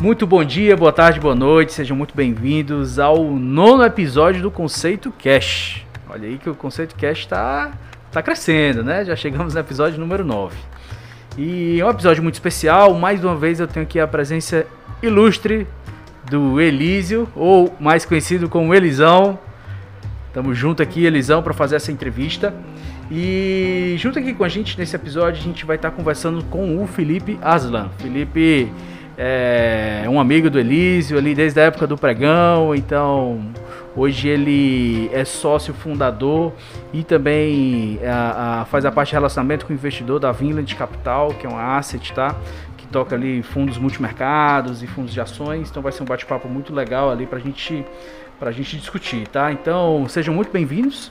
Muito bom dia, boa tarde, boa noite, sejam muito bem-vindos ao nono episódio do Conceito Cash. Olha aí que o Conceito Cash está tá crescendo, né? Já chegamos no episódio número 9. E é um episódio muito especial, mais uma vez eu tenho aqui a presença ilustre do Elísio, ou mais conhecido como Elisão. Estamos junto aqui, Elisão, para fazer essa entrevista. E junto aqui com a gente nesse episódio, a gente vai estar conversando com o Felipe Aslan. Felipe é um amigo do Elísio ali desde a época do pregão, então hoje ele é sócio fundador e também a, a, faz a parte de relacionamento com o investidor da Vinland Capital, que é uma asset, tá? Que toca ali fundos multimercados e fundos de ações, então vai ser um bate-papo muito legal ali pra gente, pra gente discutir, tá? Então sejam muito bem-vindos.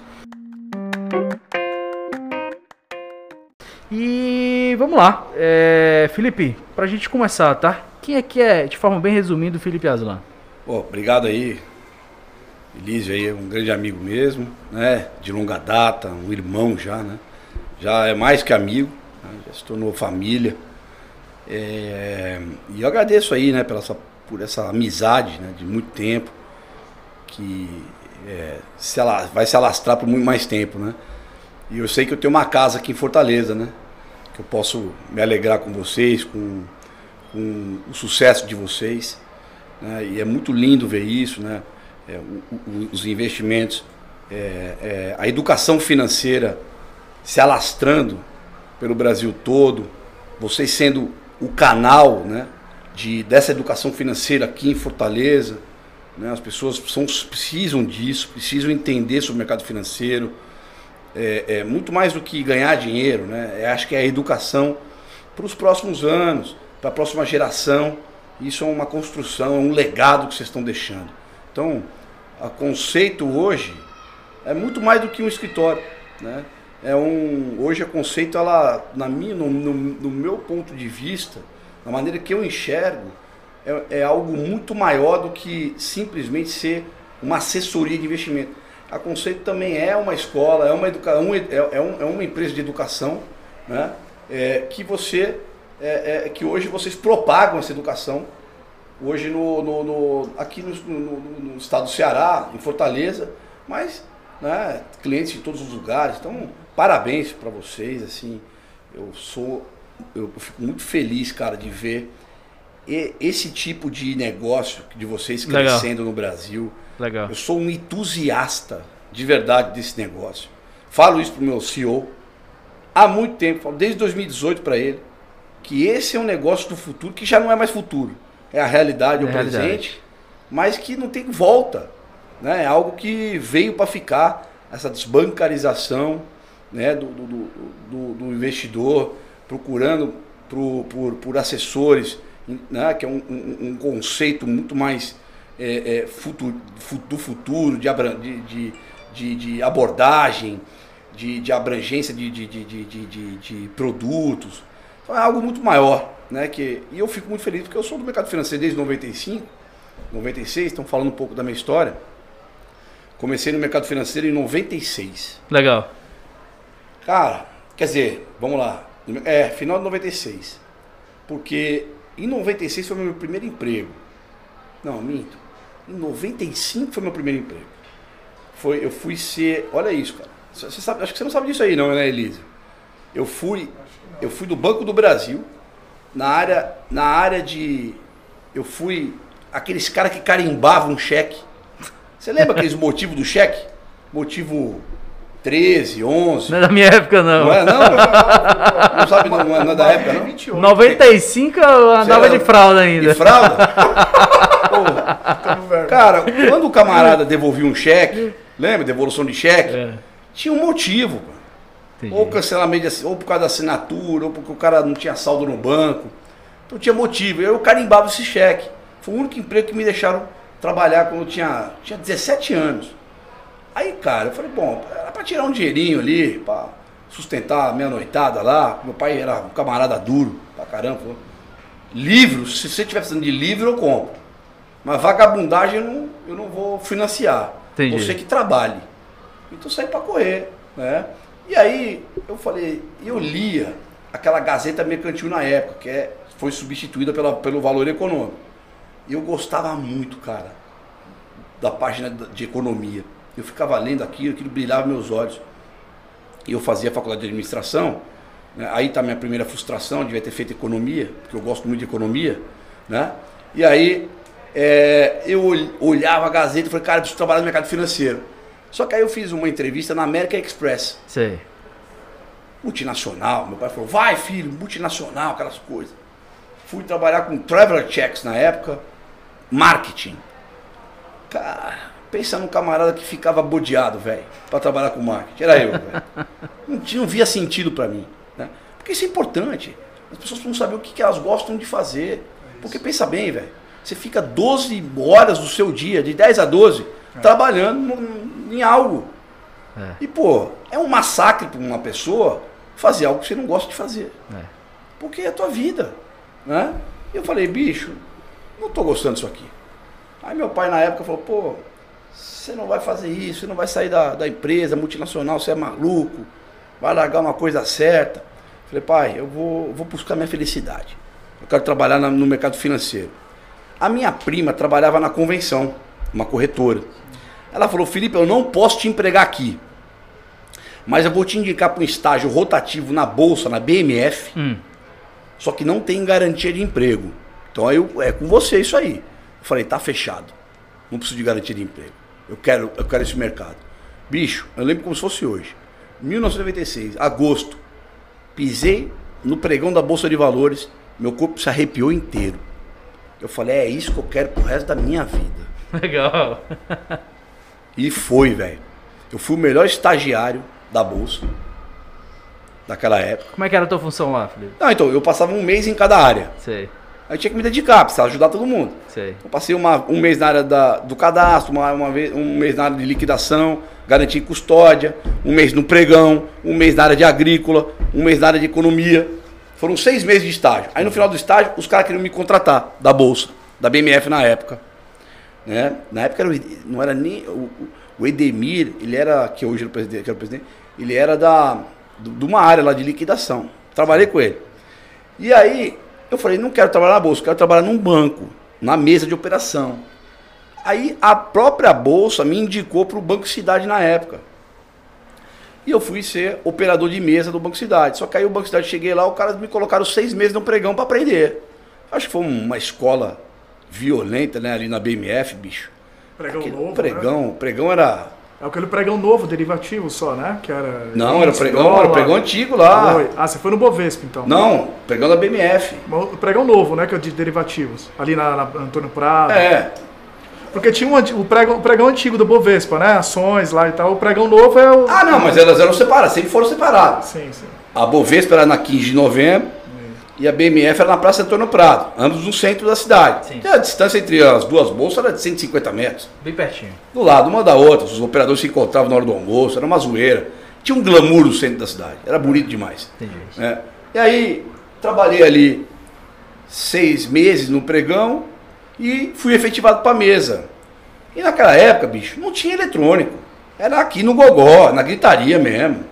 E vamos lá, é, Felipe, pra gente começar, tá? Quem é que é, de forma bem resumida, o Felipe Aslan? Pô, obrigado aí. Elísio aí é um grande amigo mesmo, né? De longa data, um irmão já, né? Já é mais que amigo, né? já se tornou família. É... E eu agradeço aí, né, pela essa, por essa amizade né, de muito tempo, que é, se vai se alastrar por muito mais tempo, né? E eu sei que eu tenho uma casa aqui em Fortaleza, né? Que eu posso me alegrar com vocês, com com o sucesso de vocês. Né? E é muito lindo ver isso, né? É, o, o, os investimentos, é, é, a educação financeira se alastrando pelo Brasil todo, vocês sendo o canal né, de, dessa educação financeira aqui em Fortaleza. Né? As pessoas são, precisam disso, precisam entender sobre o mercado financeiro. É, é muito mais do que ganhar dinheiro, né? É, acho que é a educação para os próximos anos para a próxima geração. Isso é uma construção, é um legado que vocês estão deixando. Então, o conceito hoje é muito mais do que um escritório, né? É um, hoje a conceito, ela, na minha, no, no, no meu ponto de vista, na maneira que eu enxergo, é, é, algo muito maior do que simplesmente ser uma assessoria de investimento. A Conceito também é uma escola, é uma, educa é, é, um, é uma empresa de educação né? É, que você é, é, que hoje vocês propagam essa educação. Hoje no, no, no aqui no, no, estado do Ceará, em Fortaleza, mas né, clientes de todos os lugares. Então, parabéns para vocês. Assim, eu sou, eu fico muito feliz, cara, de ver esse tipo de negócio de vocês crescendo Legal. no Brasil. Legal. Eu sou um entusiasta de verdade desse negócio. Falo isso pro meu CEO há muito tempo, desde 2018 para ele que esse é um negócio do futuro que já não é mais futuro. É a realidade, é o presente, realidade. mas que não tem volta. Né? É algo que veio para ficar, essa desbancarização né? do, do, do, do investidor procurando por, por, por assessores, né? que é um, um, um conceito muito mais é, é, futuro, do futuro, de, de, de, de abordagem, de, abrangência de produtos. Então é algo muito maior, né? Que, e eu fico muito feliz porque eu sou do mercado financeiro desde 95, 96, estão falando um pouco da minha história. Comecei no mercado financeiro em 96. Legal. Cara, quer dizer, vamos lá. É, final de 96. Porque em 96 foi meu primeiro emprego. Não, minto. Em 95 foi meu primeiro emprego. Foi, eu fui ser. Olha isso, cara. Você sabe, acho que você não sabe disso aí, não, né, Elise? Eu fui eu fui do Banco do Brasil, na área, na área de. Eu fui aqueles caras que carimbavam um cheque. Você lembra aqueles motivos do cheque? Motivo 13, 11. Não é da minha época, não. Não é, não? Não sabe, não, não é da época, não? 95 eu andava de fralda ainda. De fralda? Cara, quando o camarada devolvia um cheque, lembra? Devolução de cheque? É. Tinha um motivo. Entendi. Ou cancelamento, de, ou por causa da assinatura, ou porque o cara não tinha saldo no banco. Então tinha motivo. Eu carimbava esse cheque. Foi o único emprego que me deixaram trabalhar quando eu tinha, tinha 17 anos. Aí, cara, eu falei, bom, era pra tirar um dinheirinho ali, pra sustentar a minha noitada lá. Meu pai era um camarada duro pra caramba. Falou, livro, se você estiver precisando de livro, eu compro. Mas vagabundagem eu não, eu não vou financiar. Entendi. Você que trabalhe. Então saí pra correr, né? E aí eu falei, eu lia aquela Gazeta Mercantil na época, que é, foi substituída pela, pelo Valor Econômico. Eu gostava muito, cara, da página de economia. Eu ficava lendo aquilo, aquilo brilhava meus olhos. E eu fazia faculdade de administração. Né? Aí tá a minha primeira frustração, devia ter feito economia, porque eu gosto muito de economia. Né? E aí é, eu olhava a Gazeta e falei, cara, preciso trabalhar no mercado financeiro. Só que aí eu fiz uma entrevista na American Express. Sei. Multinacional. Meu pai falou, vai filho, multinacional, aquelas coisas. Fui trabalhar com Traveler Checks na época, marketing. Cara, pensa num camarada que ficava bodeado, velho, para trabalhar com marketing. Era eu, velho. Não, não via sentido para mim. Né? Porque isso é importante. As pessoas precisam saber o que, que elas gostam de fazer. Porque pensa bem, velho. Você fica 12 horas do seu dia, de 10 a 12, é. trabalhando em algo. É. E, pô, é um massacre para uma pessoa fazer algo que você não gosta de fazer. É. Porque é a tua vida. Né? E eu falei, bicho, não tô gostando disso aqui. Aí meu pai na época falou, pô, você não vai fazer isso, você não vai sair da, da empresa multinacional, você é maluco, vai largar uma coisa certa. Falei, pai, eu vou, vou buscar minha felicidade. Eu quero trabalhar na, no mercado financeiro. A minha prima trabalhava na convenção, uma corretora. Ela falou, Felipe, eu não posso te empregar aqui. Mas eu vou te indicar para um estágio rotativo na bolsa, na BMF. Hum. Só que não tem garantia de emprego. Então eu, é com você isso aí. Eu falei, tá fechado. Não preciso de garantia de emprego. Eu quero, eu quero esse mercado. Bicho, eu lembro como se fosse hoje. 1996, agosto. Pisei no pregão da Bolsa de Valores, meu corpo se arrepiou inteiro. Eu falei, é isso que eu quero pro resto da minha vida. Legal. E foi, velho. Eu fui o melhor estagiário da bolsa daquela época. Como é que era a tua função lá, Felipe? Não, então, eu passava um mês em cada área. Sei. Aí tinha que me dedicar, precisava ajudar todo mundo. Sei. Eu passei uma, um mês na área da, do cadastro, uma, uma vez, um mês na área de liquidação, garantia e custódia, um mês no pregão, um mês na área de agrícola, um mês na área de economia. Foram seis meses de estágio. Aí no final do estágio, os caras queriam me contratar da Bolsa, da BMF na época. Né? Na época era, não era nem. O, o Edemir, ele era, que hoje é o presidente, que era o presidente, ele era da, de uma área lá de liquidação. Trabalhei com ele. E aí, eu falei, não quero trabalhar na bolsa, quero trabalhar num banco, na mesa de operação. Aí a própria bolsa me indicou para o Banco Cidade na época. E eu fui ser operador de mesa do Banco Cidade. Só que aí o Banco Cidade cheguei lá, os caras me colocaram seis meses no pregão para aprender. Acho que foi uma escola violenta, né, ali na BMF, bicho. Pregão Aquele novo. Pregão, né? pregão era. É aquele pregão novo, derivativo só, né? Que era. Não, era pregão, era pregão antigo lá. Ah, você foi no Bovespa então? Não, pregão da BMF. O pregão novo, né? Que é de derivativos. Ali na, na Antônio Prado. É. Porque tinha um, o, pregão, o pregão antigo do Bovespa, né? Ações lá e tal. O pregão novo é o. Ah, não, mas elas eram separadas, sempre foram separadas. Sim, sim. A Bovespa era na 15 de novembro e a BMF era na Praça Antônio Prado, ambos no centro da cidade. Sim. E a distância entre as duas bolsas era de 150 metros. Bem pertinho. Do lado uma da outra, os operadores se encontravam na hora do almoço, era uma zoeira. Tinha um glamour no centro da cidade, era bonito demais. Entendi. É. E aí, trabalhei ali seis meses no pregão e fui efetivado para a mesa. E naquela época, bicho, não tinha eletrônico. Era aqui no gogó, na gritaria mesmo.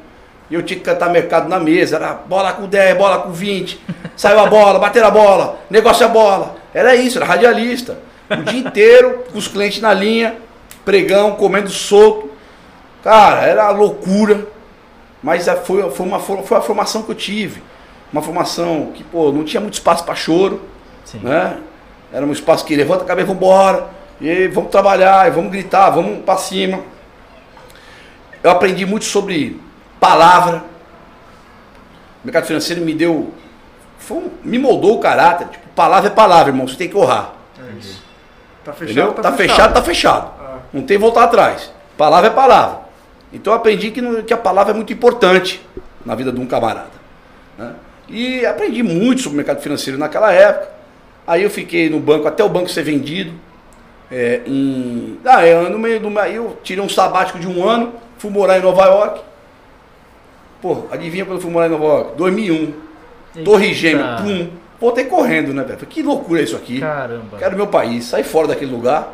E eu tinha que cantar mercado na mesa, era bola com 10, bola com 20, saiu a bola, bateram a bola, negócio a bola. Era isso, era radialista. O dia inteiro, com os clientes na linha, pregão, comendo solto. Cara, era loucura. Mas é, foi, foi, uma, foi a formação que eu tive. Uma formação que, pô, não tinha muito espaço para choro. Sim. Né? Era um espaço que levanta a cabeça, vamos embora. E vamos trabalhar, e vamos gritar, vamos para cima. Eu aprendi muito sobre palavra. O mercado financeiro me deu. Foi, me moldou o caráter. Tipo, palavra é palavra, irmão. Você tem que honrar. É isso. Tá fechado, tá, tá, fechado. fechado, tá fechado. Ah. Não tem voltar atrás. Palavra é palavra. Então eu aprendi que, que a palavra é muito importante na vida de um camarada. Né? E aprendi muito sobre o mercado financeiro naquela época. Aí eu fiquei no banco até o banco ser vendido. É, em... ah, eu, no meio do eu tirei um sabático de um ano, fui morar em Nova York. Pô, adivinha quando eu fui morar em Nova York? 2001. Eita. Torre Gêmea, pum. Voltei correndo, né, velho? Que loucura é isso aqui. Caramba. Quero meu país. Saí fora daquele lugar.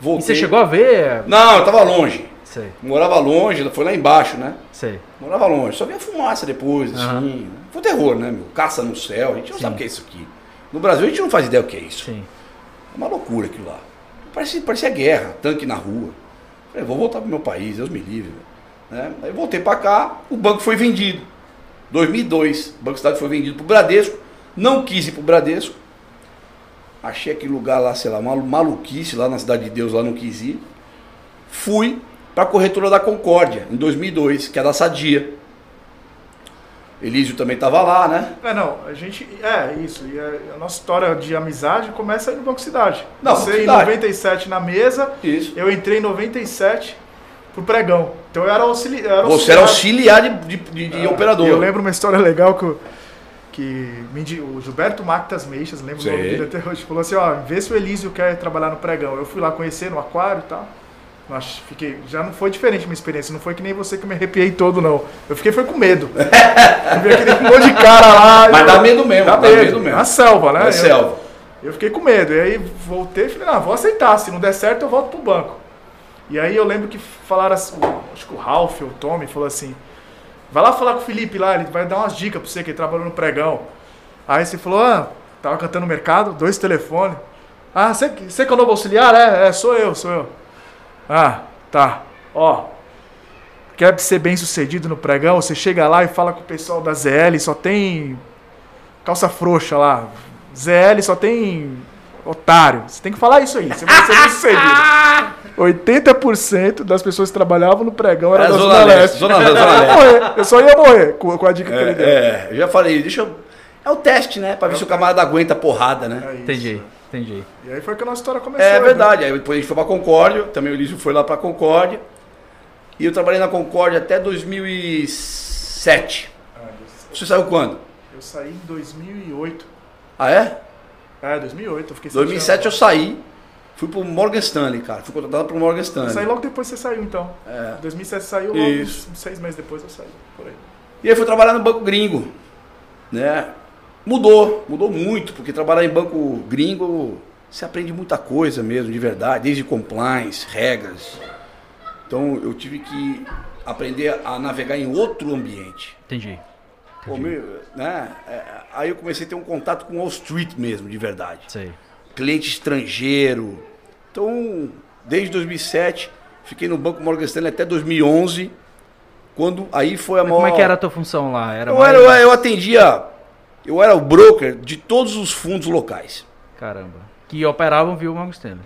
Voltei. E você chegou a ver? Não, eu tava longe. Sei. Morava longe, foi lá embaixo, né? Sei. Morava longe. Só via fumaça depois, assim. Uhum. Foi terror, né, meu? Caça no céu. A gente não Sim. sabe o que é isso aqui. No Brasil a gente não faz ideia o que é isso. Sim. É uma loucura aquilo lá. Parecia, parecia guerra, tanque na rua. Falei, vou voltar pro meu país, Deus me livre. Né? Aí voltei para cá, o banco foi vendido. 2002, o Banco Cidade foi vendido pro Bradesco. Não quis ir pro Bradesco. Achei aquele lugar lá, sei lá, maluquice lá na Cidade de Deus, lá não quis ir. Fui para a corretora da Concórdia, em 2002, que é da Sadia. Elísio também estava lá, né? É, não, a gente. É, isso. E a, nossa história de amizade começa aí no Banco Cidade. Não, Você em Cidade. 97 na mesa, Isso. eu entrei em 97 pro pregão. Então eu era auxili era Você era auxiliar de, de, de- de operador. Eu lembro uma história legal que, o- que me o Gilberto Mactas Meixas, lembro o nome Sei. dele até hoje, falou assim, ó, vê se o Elísio quer trabalhar no pregão. Eu fui lá conhecer no aquário e tal. Mas fiquei, já não foi diferente a minha experiência, não foi que nem você que me arrepiei todo, não. Eu fiquei foi com medo. eu vi aquele monte de cara lá. Mas eu- dá medo mesmo, Dá dá medo, medo mesmo. Na selva, né? É Eu- selva. eu fiquei com medo. E aí voltei e falei, não, vou aceitar. Se não der certo, eu volto pro banco. E aí eu lembro que falaram assim, acho que o Ralph ou o Tommy falou assim, vai lá falar com o Felipe lá, ele vai dar umas dicas pra você que ele trabalhou no pregão. Aí você falou, ah, tava cantando no mercado, dois telefones. Ah, você que é o novo auxiliar? É, é, sou eu, sou eu. Ah, tá. Ó, quer ser bem sucedido no pregão, você chega lá e fala com o pessoal da ZL, só tem calça frouxa lá. ZL só tem otário. Você tem que falar isso aí, você vai ser bem sucedido. 80% das pessoas que trabalhavam no pregão eram Era da Zona Zona Leste, Leste. Zona Leste, Zona eu, ia Leste. morrer, eu só ia morrer com, com a dica que ele deu. É, é, eu já falei, deixa eu. É o teste, né? Pra ver se o camarada aguenta a porrada, né? É. Entendi, entendi. E aí foi que a nossa história começou. É né? verdade. Aí depois a gente foi pra Concórdia, também o Elísio foi lá pra Concórdia. E eu trabalhei na Concórdia até 2007. Ah, Você saiu quando? Eu saí em 2008. Ah, é? É, 2008. Eu fiquei 2007 eu saí, fui pro Morgan Stanley, cara. Fui contratado pro Morgan Eu Stanley. saí logo depois que você saiu, então. É. 2007 você saiu, logo Isso. seis meses depois eu saí. Por aí. E aí fui trabalhar no banco gringo, né? Mudou, mudou muito, porque trabalhar em banco gringo, você aprende muita coisa mesmo, de verdade, desde compliance, regras. Então eu tive que aprender a navegar em outro ambiente. Entendi. Pô, meu, né? É, Aí eu comecei a ter um contato com Wall Street mesmo, de verdade. Sei. Cliente estrangeiro. Então, desde 2007, fiquei no Banco Morgan Stanley até 2011, quando aí foi a maior... como é que era a tua função lá? Era Eu, mais... era, eu atendia, eu era o broker de todos os fundos locais. Caramba. Que operavam via o Morgan Stanley.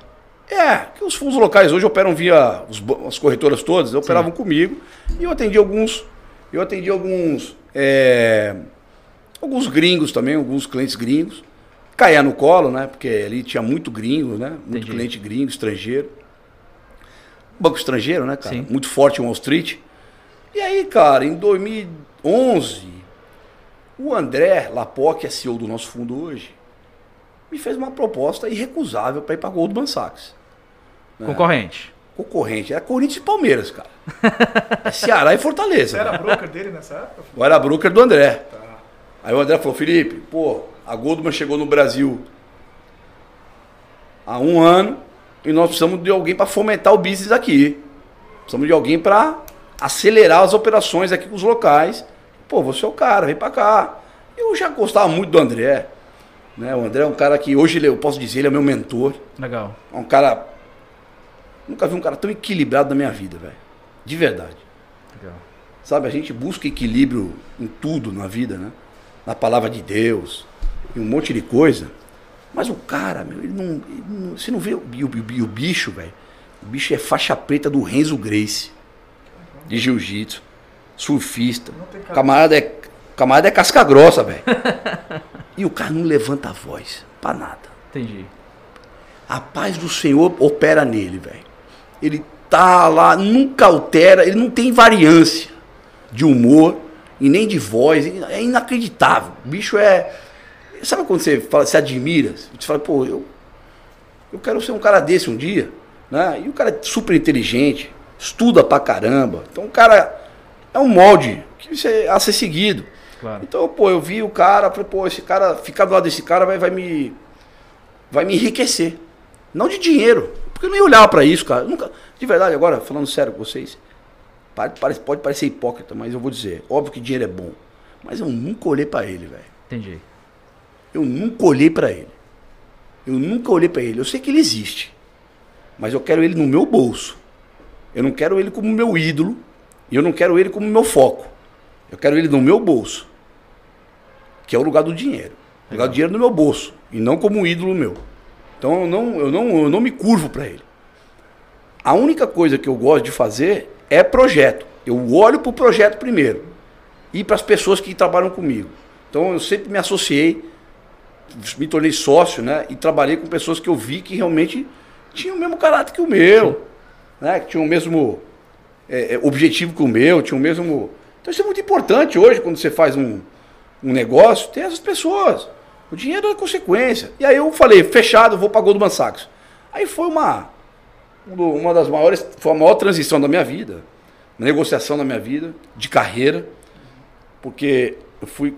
É, que os fundos locais hoje operam via os as corretoras todas, operavam comigo e eu atendi alguns, eu atendi alguns, é, alguns gringos também, alguns clientes gringos. Caía no colo, né? Porque ali tinha muito gringo, né? Muito Entendi. cliente gringo, estrangeiro. Banco estrangeiro, né, cara? Sim. Muito forte em Wall Street. E aí, cara, em 2011, o André Lapó, que é CEO do nosso fundo hoje, me fez uma proposta irrecusável para ir para Goldman Sachs. Concorrente. Concorrente. Era Corinthians e Palmeiras, cara. É Ceará e Fortaleza. Você era cara. broker dele nessa época? Eu era broker do André. Aí o André falou, Felipe, pô, a Goldman chegou no Brasil há um ano e nós precisamos de alguém para fomentar o business aqui. Precisamos de alguém para acelerar as operações aqui com os locais. Pô, você é o cara, vem para cá. Eu já gostava muito do André. Né? O André é um cara que hoje eu posso dizer, ele é meu mentor. Legal. É um cara. Nunca vi um cara tão equilibrado na minha vida, velho. De verdade. Legal. Sabe, a gente busca equilíbrio em tudo na vida, né? Na palavra de Deus, em um monte de coisa. Mas o cara, meu, ele não. ele não- você não vê o, o o bicho, velho. O bicho é faixa preta do Renzo Grace. De jiu-jitsu. Surfista. Camarada é, camarada é casca grossa, velho. e o cara não levanta a voz. Pra nada. Entendi. A paz do Senhor opera nele, velho. Ele tá lá, nunca altera, ele não tem variância de humor e nem de voz. É inacreditável. O bicho é. Sabe quando você fala, se admira? Você fala, pô, eu, eu quero ser um cara desse um dia. Né? E o cara é super inteligente, estuda pra caramba. Então o cara é um molde que você, a ser seguido. Claro. Então, pô, eu vi o cara, falei, pô, esse cara, ficar do lado desse cara vai, vai me. Vai me enriquecer. Não de dinheiro. Porque eu nem olhava pra isso, cara. Eu nunca, de verdade, agora, falando sério com vocês, pare- pode parecer hipócrita, mas eu vou dizer, óbvio que dinheiro é bom. Mas eu nunca olhei pra ele, velho. Entendi. Eu nunca olhei pra ele. Eu nunca olhei para ele. Eu sei que ele existe, mas eu quero ele no meu bolso. Eu não quero ele como meu ídolo e eu não quero ele como meu foco. Eu quero ele no meu bolso, que é o lugar do dinheiro. O lugar do dinheiro no meu bolso e não como um ídolo meu. Então eu não, eu não, eu não me curvo para ele. A única coisa que eu gosto de fazer é projeto. Eu olho para o projeto primeiro e para as pessoas que trabalham comigo. Então eu sempre me associei, me tornei sócio, né? E trabalhei com pessoas que eu vi que realmente tinham o mesmo caráter que o meu, né? Que tinham o mesmo é, é, objetivo que o meu, tinham o mesmo. Então isso é muito importante hoje quando você faz um, um negócio, ter essas pessoas. O dinheiro é consequência. E aí eu falei, fechado, vou para Goldman Sachs. Aí foi uma uma das maiores, foi a maior transição da minha vida, negociação da minha vida, de carreira, porque eu fui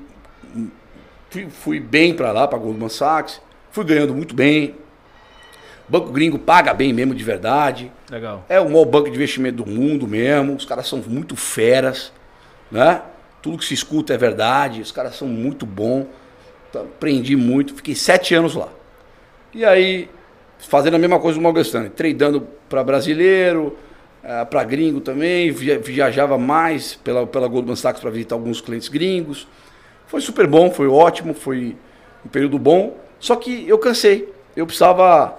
fui, fui bem para lá, para Goldman Sachs, fui ganhando muito bem. Banco gringo paga bem mesmo de verdade. Legal. É o maior banco de investimento do mundo mesmo. Os caras são muito feras, né? Tudo que se escuta é verdade. Os caras são muito bons. Então, aprendi muito. Fiquei sete anos lá. E aí, fazendo a mesma coisa do Morgan Stanley, tradando para brasileiro, eh, para gringo também, viajava mais pela, pela Goldman Sachs para visitar alguns clientes gringos. Foi super bom, foi ótimo, foi um período bom. Só que eu cansei. Eu precisava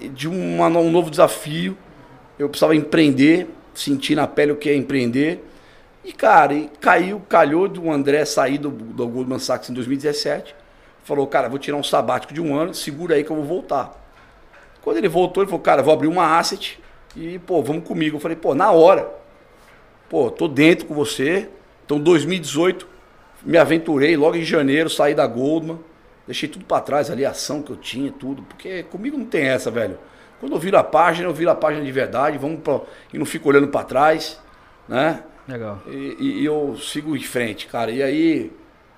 de uma, um novo desafio. Eu precisava empreender, sentir na pele o que é empreender. E, cara, e caiu, calhou do André sair do, do Goldman Sachs em 2017. Falou, cara, vou tirar um sabático de um ano, segura aí que eu vou voltar. Quando ele voltou, ele falou, cara, vou abrir uma asset e, pô, vamos comigo. Eu falei, pô, na hora. Pô, tô dentro com você. Então, 2018, me aventurei logo em janeiro, saí da Goldman. Deixei tudo para trás ali, a ação que eu tinha, tudo. Porque comigo não tem essa, velho. Quando eu viro a página, eu viro a página de verdade, vamos pra, e não fico olhando para trás, né? Legal. E, e, eu sigo em frente, cara. E aí,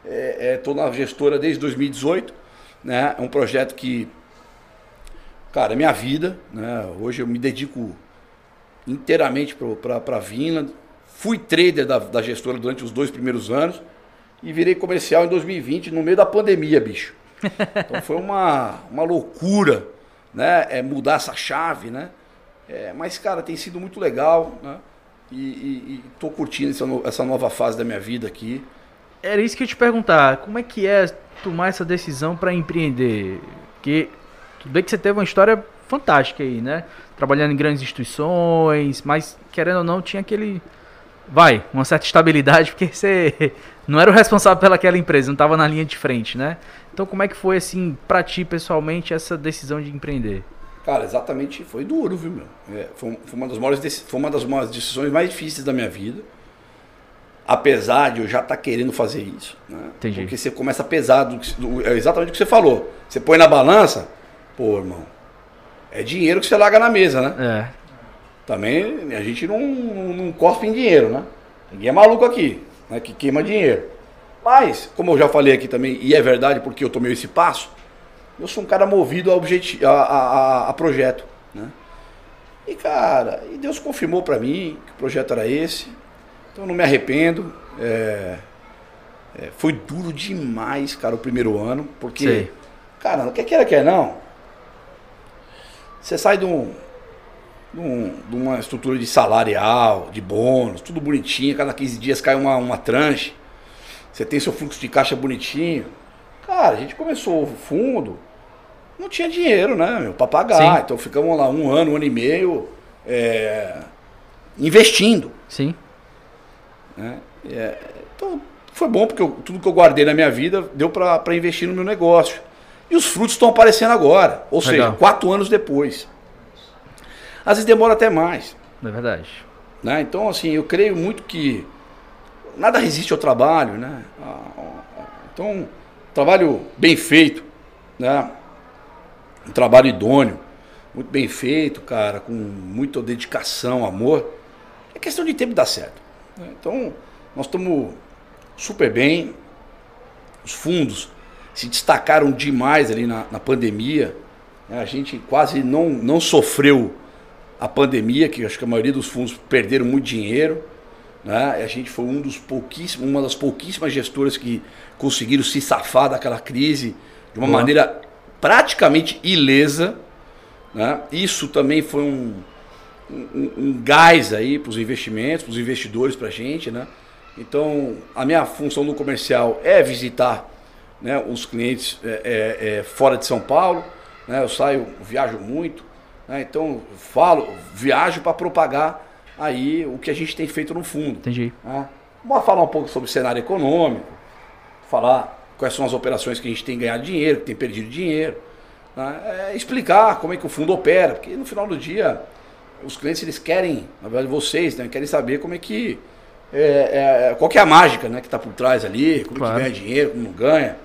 é, é, tô na gestora desde 2018, né? É um projeto que, cara, é minha vida, né? Hoje eu me dedico inteiramente para a Vinland. Fui trader da, da gestora durante os dois primeiros anos e virei comercial em 2020, no meio da pandemia, bicho. Então foi uma, uma loucura, né? É mudar essa chave, né? É, mas, cara, tem sido muito legal, né? E, e, e tô curtindo essa, essa nova fase da minha vida aqui. Era isso que eu ia te perguntar. Como é que é tomar essa decisão para empreender? Porque tudo bem que você teve uma história fantástica aí, né? Trabalhando em grandes instituições, mas querendo ou não, tinha aquele. Vai, uma certa estabilidade, porque você não era o responsável pelaquela empresa, não estava na linha de frente, né? Então, como é que foi, assim, para ti pessoalmente, essa decisão de empreender? Cara, exatamente, foi duro, viu, meu? É, foi, foi, uma das maiores, foi uma das maiores decisões mais difíceis da minha vida. Apesar de eu já estar tá querendo fazer isso. Né? Entendi. Porque você começa pesado, é exatamente o que você falou. Você põe na balança, pô, irmão, é dinheiro que você larga na mesa, né? É. Também a gente não, não, não cospe em dinheiro, né? Ninguém é maluco aqui, né? Que queima dinheiro. Mas, como eu já falei aqui também, e é verdade porque eu tomei esse passo, eu sou um cara movido a, objeti a, a, a projeto, né? E cara, e Deus confirmou para mim que o projeto era esse. Então eu não me arrependo. É, é, foi duro demais, cara, o primeiro ano, porque, Sei. cara, não quer queira quer não. Você sai de, um, de, um, de, uma estrutura de salarial, de bônus, tudo bonitinho, cada 15 dias cai uma, uma tranche. Você tem seu fluxo de caixa bonitinho. Cara, a gente começou o fundo, não tinha dinheiro, né, meu, pra pagar. Sim. Então ficamos lá um ano, um ano e meio é, investindo. Sim. Né? É, então foi bom porque eu, tudo que eu guardei na minha vida deu para investir no meu negócio. E os frutos estão aparecendo agora, ou Legal. seja, quatro anos depois. Às vezes demora até mais. É verdade. Né? Então, assim, eu creio muito que nada resiste ao trabalho, né? Ah, ah, então, trabalho bem feito, né? Um trabalho idôneo, muito bem feito, cara, com muita dedicação, amor. É questão de tempo dar certo. Né? Então, nós estamos super bem. Os fundos se destacaram demais ali na, na pandemia. Né? A gente quase não, não sofreu a pandemia, que acho que a maioria dos fundos perderam muito dinheiro. Né? A gente foi um dos pouquíssimos, uma das pouquíssimas gestoras que conseguiram se safar daquela crise de uma maneira praticamente ilesa. Né? Isso também foi um, um, um gás aí para os investimentos, para os investidores, para a gente. Né? Então, a minha função no comercial é visitar né, os clientes é, é, é, fora de São Paulo. Né? Eu saio, viajo muito. Né? Então, falo, viajo para propagar aí o que a gente tem feito no fundo. Entendi. Né? Vamos falar um pouco sobre o cenário econômico, falar quais são as operações que a gente tem ganhado dinheiro, que tem perdido dinheiro. Né? É explicar como é que o fundo opera, porque no final do dia os clientes eles querem, na verdade vocês, né, querem saber como é que é, é, qual que é a mágica né, que está por trás ali, como claro. que ganha dinheiro, como não ganha.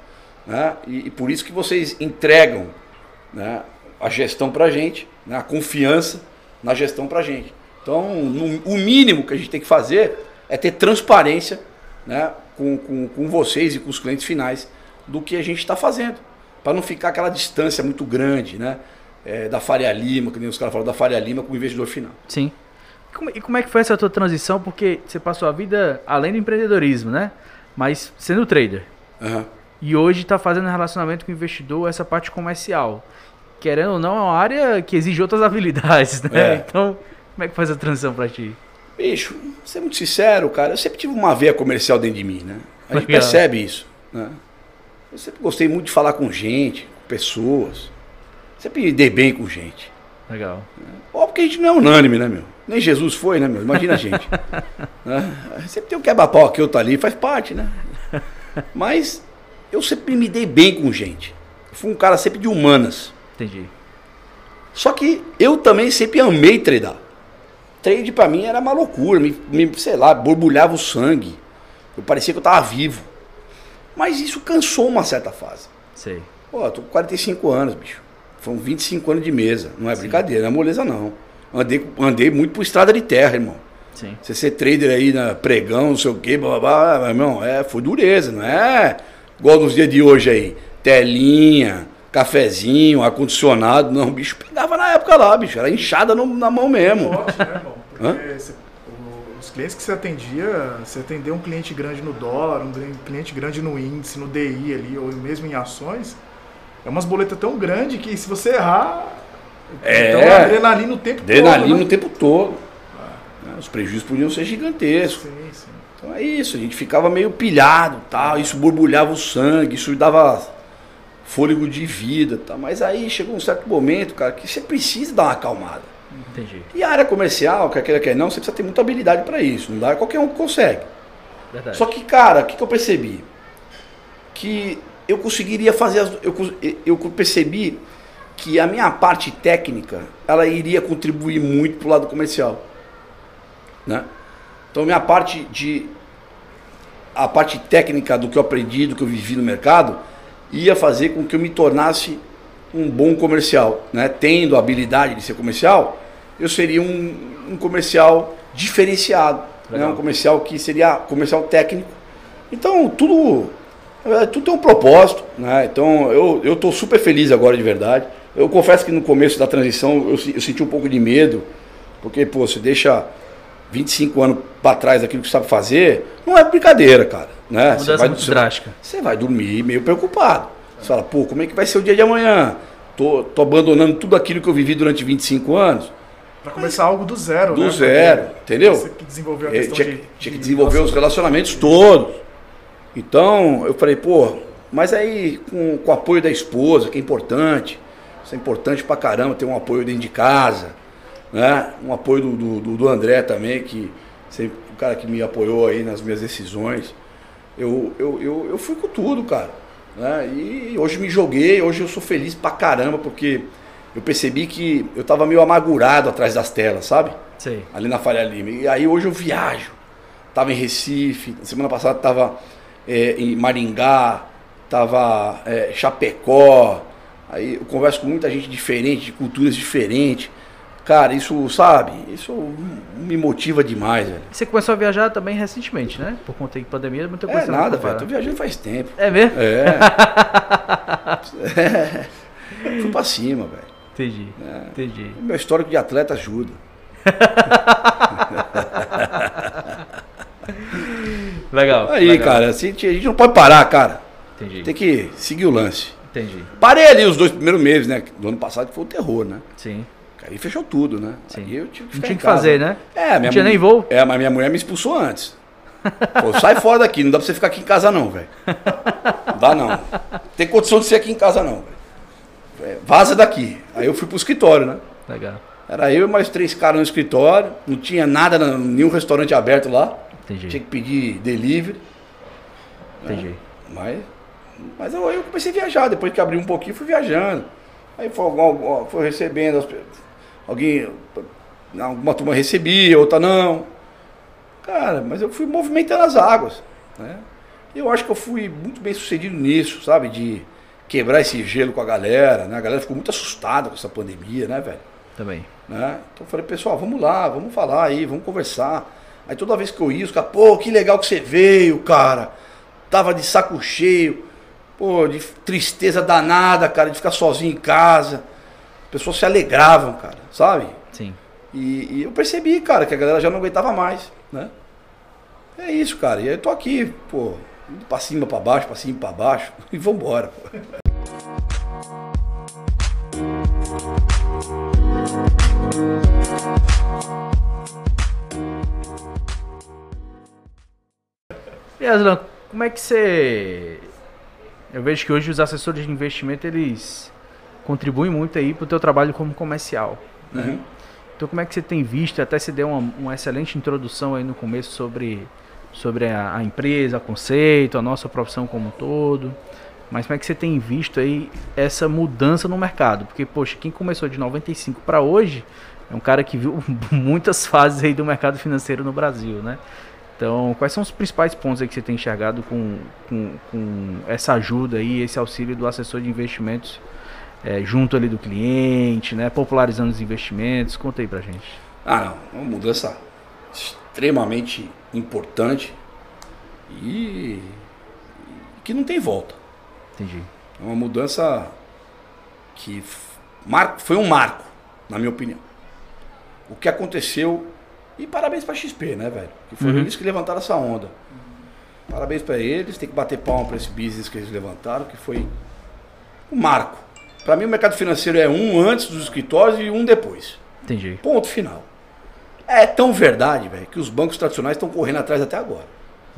Né? E, e, por isso que vocês entregam né, a gestão para a gente, né, a confiança na gestão para a gente. Então, no, o mínimo que a gente tem que fazer é ter transparência né, com, com, com vocês e com os clientes finais do que a gente está fazendo. Para não ficar aquela distância muito grande né, é, da Faria Lima, que nem os caras falam, da Faria Lima com o investidor final. Sim. E como é que foi essa tua transição? Porque você passou a vida além do empreendedorismo, né? Mas sendo trader. Uhum. E hoje está fazendo relacionamento com o investidor, essa parte comercial. Querendo ou não, é uma área que exige outras habilidades, né? É. Então, como é que faz a transição para ti? Bicho, ser muito sincero, cara, eu sempre tive uma veia comercial dentro de mim, né? A gente Legal. percebe isso, né? Eu sempre gostei muito de falar com gente, com pessoas. Sempre dei bem com gente. Legal. Óbvio que a gente não é unânime, né, meu? Nem Jesus foi, né, meu? Imagina a gente. né? Sempre tem um quebra-pau aqui, outro ali, faz parte, né? Mas eu sempre me dei bem com gente. Eu fui um cara sempre de humanas. Entendi. Só que eu também sempre amei treinar. Trade para mim era uma loucura, me, me, sei lá, borbulhava o sangue. Eu parecia que eu tava vivo. Mas isso cansou uma certa fase. Sei. Pô, eu tô com 45 anos, bicho. Foram 25 anos de mesa. Não é Sim. brincadeira, não é moleza não. Andei, andei muito por estrada de terra, irmão. Sim. Você ser trader aí na pregão, não sei o quê, blá, blá, blá, irmão, é, foi dureza, não é igual nos dias de hoje aí. Telinha, cafezinho, ar-condicionado. Não, o bicho pegava na época lá, bicho. Era inchada no, na mão mesmo. Forte, né, irmão? Porque você, os clientes que você atendia, você atendeu um cliente grande no dólar, um cliente grande no índice, no DI ali, ou mesmo em ações, é umas boletas tão grandes que se você errar. É, então é adrenalina o tempo adrenalina todo. Adrenalina né? o tempo todo. Ah. Os prejuízos podiam ser gigantescos. Sim, sim. Então é isso, a gente ficava meio pilhado, tal, isso borbulhava o sangue, isso dava fôlego de vida, tá? Mas aí chegou um certo momento, cara, que você precisa dar uma acalmada. Entendi. E a área comercial, quer queira quer não, você precisa ter muita habilidade para isso. Não dá qualquer um que consegue. Verdade. Só que, cara, o que, que eu percebi? Que eu conseguiria fazer as, eu, eu percebi que a minha parte técnica ela iria contribuir muito para o lado comercial, né? Então minha parte de a parte técnica do que eu aprendi, do que eu vivi no mercado, ia fazer com que eu me tornasse um bom comercial. Né? Tendo a habilidade de ser comercial, eu seria um, um comercial diferenciado. Né? Um comercial que seria comercial técnico. Então, tudo, é, tudo tem um propósito. Né? Então, eu estou super feliz agora de verdade. Eu confesso que no começo da transição eu, eu senti um pouco de medo, porque, pô, você deixa 25 anos para trás daquilo que você sabe fazer, não é brincadeira, cara. Né? Mudança vai, muito drástica. Você vai dormir meio preocupado. Você fala, pô, como é que vai ser o dia de amanhã? Tô, tô abandonando tudo aquilo que eu vivi durante 25 anos. Para começar algo do zero, do né? zero, Porque entendeu? Você que desenvolveu a é, questão tinha, de, tinha que de desenvolver os relacionamentos todos. Então, eu falei, pô, mas aí com, com o apoio da esposa, que é importante. Isso é importante pra caramba, ter um apoio dentro de casa. Né? Um apoio do, do, do André também, que sempre o cara que me apoiou aí nas minhas decisões eu, eu, eu, eu fui com tudo, cara. Né? E hoje me joguei, hoje eu sou feliz pra caramba, porque eu percebi que eu tava meio amargurado atrás das telas, sabe? Sei. Ali na Faria Lima. E aí hoje eu viajo. Tava em Recife, semana passada tava é, em Maringá, tava é, Chapecó. Aí eu converso com muita gente diferente, de culturas diferentes. Cara, isso, sabe, isso me motiva demais, velho. Você começou a viajar também recentemente, né? Por conta da pandemia, muita coisa. É nada, velho. Tô viajando faz tempo. É mesmo? É. é. Fui pra cima, velho. Entendi. É. Entendi. Meu histórico de atleta ajuda. legal. Aí, legal. cara, assim, a gente não pode parar, cara. Entendi. Tem que seguir o lance. Entendi. Parei ali os dois primeiros meses, né? Do ano passado que foi o terror, né? Sim. Aí fechou tudo, né? Sim. Aí eu tive que Não tinha que casa. fazer, né? É, minha tinha nem voo. É, mas minha mulher me expulsou antes. Pô, sai fora daqui, não dá pra você ficar aqui em casa não, velho. Não dá não. Tem condição de ser aqui em casa não, velho. É, Vaza daqui. Aí eu fui pro escritório, né? Legal. Era eu e mais três caras no escritório, não tinha nada, na- nenhum restaurante aberto lá. Entendi. Tinha que pedir delivery. Entendi. Mas, mas eu, eu comecei a viajar, depois que abri um pouquinho, fui viajando. Aí foi, foi recebendo, alguém, alguma turma recebia, outra não. Cara, mas eu fui movimentando as águas. Né? Eu acho que eu fui muito bem sucedido nisso, sabe? De quebrar esse gelo com a galera, né? A galera ficou muito assustada com essa pandemia, né, velho? Também. né? Então eu falei, pessoal, vamos lá, vamos falar aí, vamos conversar. Aí toda vez que eu ia, os caras, pô, que legal que você veio, cara. Tava de saco cheio, pô, de tristeza danada, cara, de ficar sozinho em casa. As pessoas se alegravam, cara, sabe? Sim. E, e eu percebi, cara, que a galera já não aguentava mais, né? É isso, cara. E aí eu tô aqui, pô, indo pra cima, pra baixo, pra cima, pra baixo, e vambora, pô. E Aslan, como é que você. Eu vejo que hoje os assessores de investimento eles contribuem muito aí pro teu trabalho como comercial. Uhum. Então como é que você tem visto, até você deu uma, uma excelente introdução aí no começo sobre, sobre a, a empresa, o conceito, a nossa profissão como um todo. Mas como é que você tem visto aí essa mudança no mercado? Porque, poxa, quem começou de 95 para hoje é um cara que viu muitas fases aí do mercado financeiro no Brasil, né? Então, quais são os principais pontos aí que você tem enxergado com, com, com essa ajuda aí, esse auxílio do assessor de investimentos é, junto ali do cliente, né? Popularizando os investimentos. Conta aí pra gente. Ah, não. Uma mudança extremamente importante e, que não tem volta. Entendi. É uma mudança que foi um marco, na minha opinião. O que aconteceu. E parabéns pra XP, né, velho? Que foram Uhum. eles que levantaram essa onda. Parabéns pra eles, tem que bater palma pra esse business que eles levantaram, que foi um marco. Pra mim, o mercado financeiro é um antes dos escritórios e um depois. Entendi. Ponto final. É tão verdade, velho, que os bancos tradicionais estão correndo atrás até agora,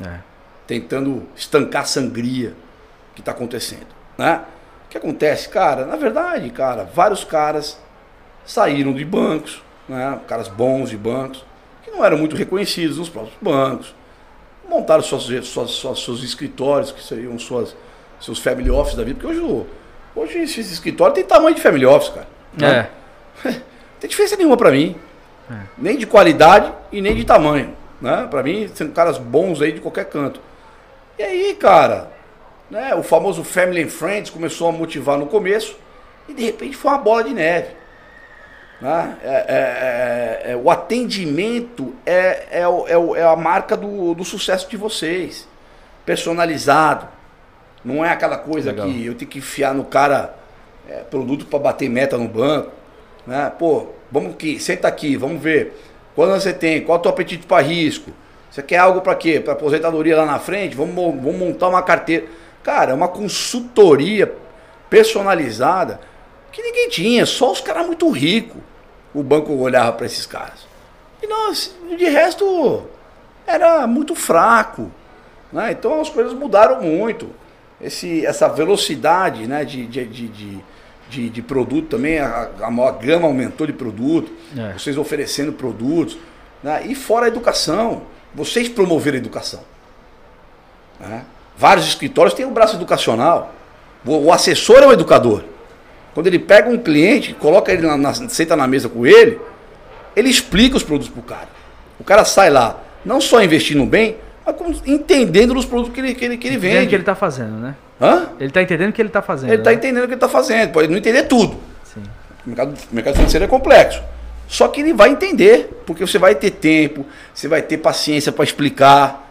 É. tentando estancar a sangria que está acontecendo, né? O que acontece, cara? Na verdade, cara, vários caras saíram de bancos, né? Caras bons de bancos, que não eram muito reconhecidos nos próprios bancos, montaram suas, suas, suas- seus escritórios, que seriam suas, seus family office da vida, porque hoje, o- hoje esses escritórios têm tamanho de family office, cara. né? É. Não tem diferença nenhuma pra mim. É. Nem de qualidade e nem de tamanho. Né? Pra mim, sendo caras bons aí de qualquer canto. E aí, cara, né, o famoso Family and Friends começou a motivar no começo e de repente foi uma bola de neve. Né? É- é- é- é- o atendimento é, é, é é a marca do, do sucesso de vocês. Personalizado. Não é aquela coisa Legal. que eu tenho que enfiar no cara é, produto para bater meta no banco. Né? Pô, vamos aqui, senta aqui, vamos ver. Quando você tem? Qual é o teu apetite para risco? Você quer algo para quê? Para aposentadoria lá na frente? Vamos, mo- vamos montar uma carteira. Cara, é uma consultoria personalizada que ninguém tinha, só os caras muito ricos. O banco olhava para esses caras. E nós, de resto, era muito fraco. Né? Então as coisas mudaram muito. Esse, essa velocidade né, de, de, de, de, de, produto também, a, a, a gama aumentou de produto, É. vocês oferecendo produtos. Né? E fora a educação, vocês promoveram a educação. né? Vários escritórios têm o braço educacional. O, o assessor é o educador. Quando ele pega um cliente, coloca ele na, na- senta na mesa com ele, ele explica os produtos pro cara. O cara sai lá, não só investindo bem, entendendo os produtos que ele, que ele, que ele Entendendo o vende. que ele tá fazendo, né? Hã? Ele tá entendendo o que ele tá fazendo. Ele está né? entendendo o que ele está fazendo, pode não entender tudo. Sim. O mercado, o mercado financeiro é complexo. Só que ele vai entender, porque você vai ter tempo, você vai ter paciência para explicar.